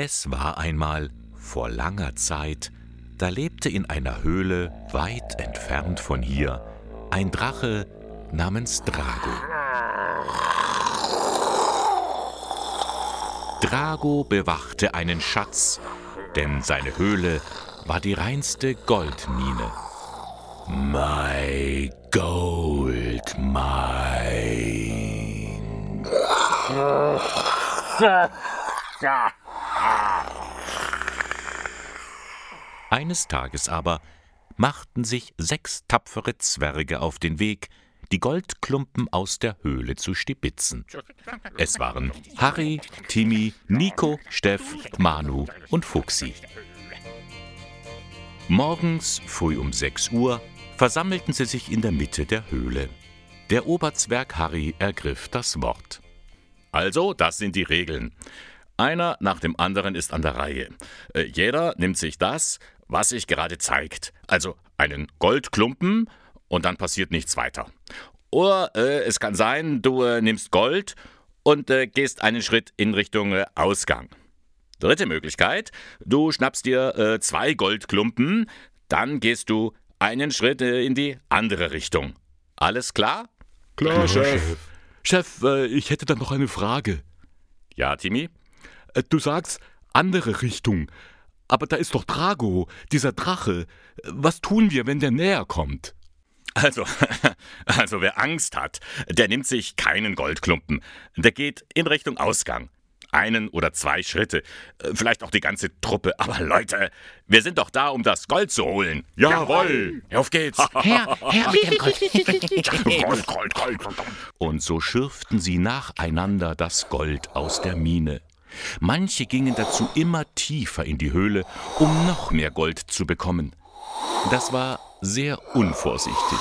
Es war einmal vor langer Zeit, da lebte in einer Höhle weit entfernt von hier ein Drache namens Drago. Drago bewachte einen Schatz, denn seine Höhle war die reinste Goldmine. My Gold Mine. Eines Tages aber machten sich sechs tapfere Zwerge auf den Weg, die Goldklumpen aus der Höhle zu stibitzen. Es waren Harry, Timmy, Nico, Steff, Manu und Fuchsi. Morgens früh um 6 Uhr versammelten sie sich in der Mitte der Höhle. Der Oberzwerg Harry ergriff das Wort. Also, das sind die Regeln. Einer nach dem anderen ist an der Reihe. Äh, jeder nimmt sich das, was sich gerade zeigt. Also einen Goldklumpen und dann passiert nichts weiter. Oder äh, es kann sein, du äh, nimmst Gold und äh, gehst einen Schritt in Richtung äh, Ausgang. Dritte Möglichkeit, du schnappst dir äh, zwei Goldklumpen, dann gehst du einen Schritt äh, in die andere Richtung. Alles klar? Klar, Chef. Chef. Äh, ich hätte da noch eine Frage. Ja, Timmy? Äh, Du sagst andere Richtung. Aber da ist doch Drago, dieser Drache. Was tun wir, wenn der näher kommt? Also, also wer Angst hat, der nimmt sich keinen Goldklumpen. Der geht in Richtung Ausgang. Einen oder zwei Schritte, äh, vielleicht auch die ganze Truppe. Aber Leute, wir sind doch da, um das Gold zu holen. Jawohl. Auf geht's. Her, her mit dem Gold. Gold, Gold, Gold. Und so schürften sie nacheinander das Gold aus der Mine. Manche gingen dazu immer tiefer in die Höhle, um noch mehr Gold zu bekommen. Das war sehr unvorsichtig.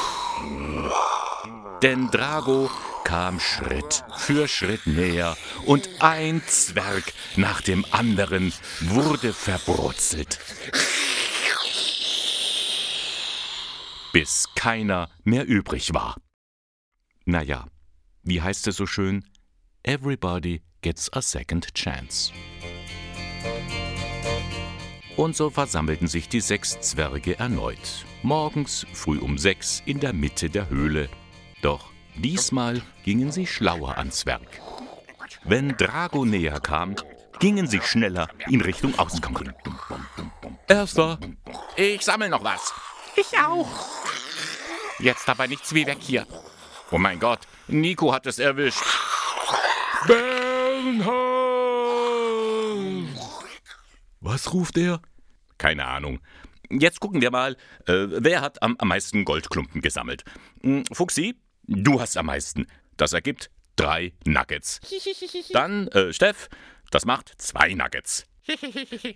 Denn Drago kam Schritt für Schritt näher und ein Zwerg nach dem anderen wurde verbrutzelt. Bis keiner mehr übrig war. Naja, wie heißt es so schön? Everybody gets a second chance. Und so versammelten sich die sechs Zwerge erneut. Morgens früh um sechs in der Mitte der Höhle. Doch diesmal gingen sie schlauer ans Werk. Wenn Drago näher kam, gingen sie schneller in Richtung Ausgang. Erster. Ich sammel noch was. Ich auch. Jetzt aber nichts wie weg hier. Oh mein Gott, Nico hat es erwischt. Bernhard! Was ruft er? Keine Ahnung. Jetzt gucken wir mal, äh, wer hat am, am meisten Goldklumpen gesammelt. Hm, Fuchsi, du hast am meisten. Das ergibt drei Nuggets. Dann, äh, Steff, das macht zwei Nuggets.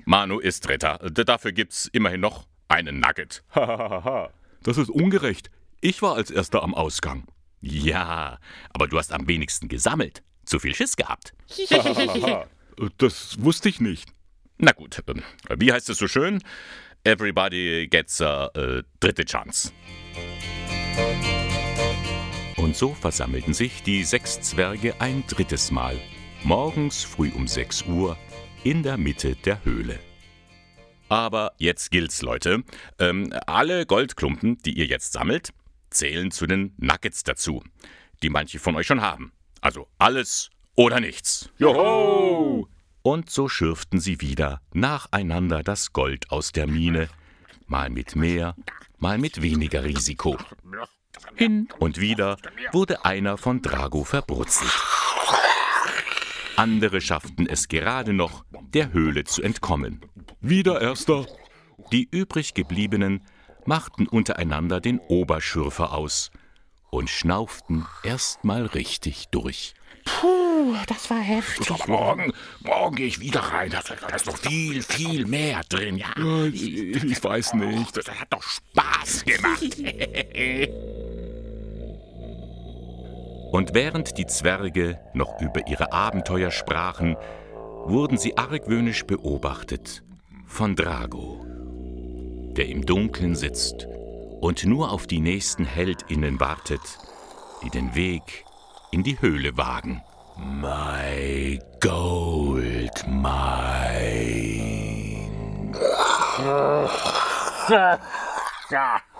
Manu ist Dritter. Dafür gibt's immerhin noch einen Nugget. Das ist ungerecht. Ich war als erster am Ausgang. Ja, aber du hast am wenigsten gesammelt. Zu viel Schiss gehabt. Das wusste ich nicht. Na gut, ähm, wie heißt es so schön? Everybody gets a äh, dritte Chance. Und so versammelten sich die sechs Zwerge ein drittes Mal, morgens früh um 6 Uhr, in der Mitte der Höhle. Aber jetzt gilt's, Leute. Ähm, alle Goldklumpen, die ihr jetzt sammelt, zählen zu den Nuggets dazu, die manche von euch schon haben. Also alles oder nichts. Joho! Und so schürften sie wieder nacheinander das Gold aus der Mine, mal mit mehr, mal mit weniger Risiko. Hin und wieder wurde einer von Drago verbrutzelt. Andere schafften es gerade noch, der Höhle zu entkommen. Wieder Erster. Die übrig gebliebenen machten untereinander den Oberschürfer aus und schnauften erstmal richtig durch. Puh, das war heftig. Aber morgen, morgen gehe ich wieder rein. Da, da ist noch viel, viel mehr drin. Ja, Ich, ich weiß nicht. das hat doch Spaß gemacht. Und während die Zwerge noch über ihre Abenteuer sprachen, wurden sie argwöhnisch beobachtet von Drago, der im Dunkeln sitzt und nur auf die nächsten Heldinnen wartet, die den Weg in die Höhle wagen. My gold mine.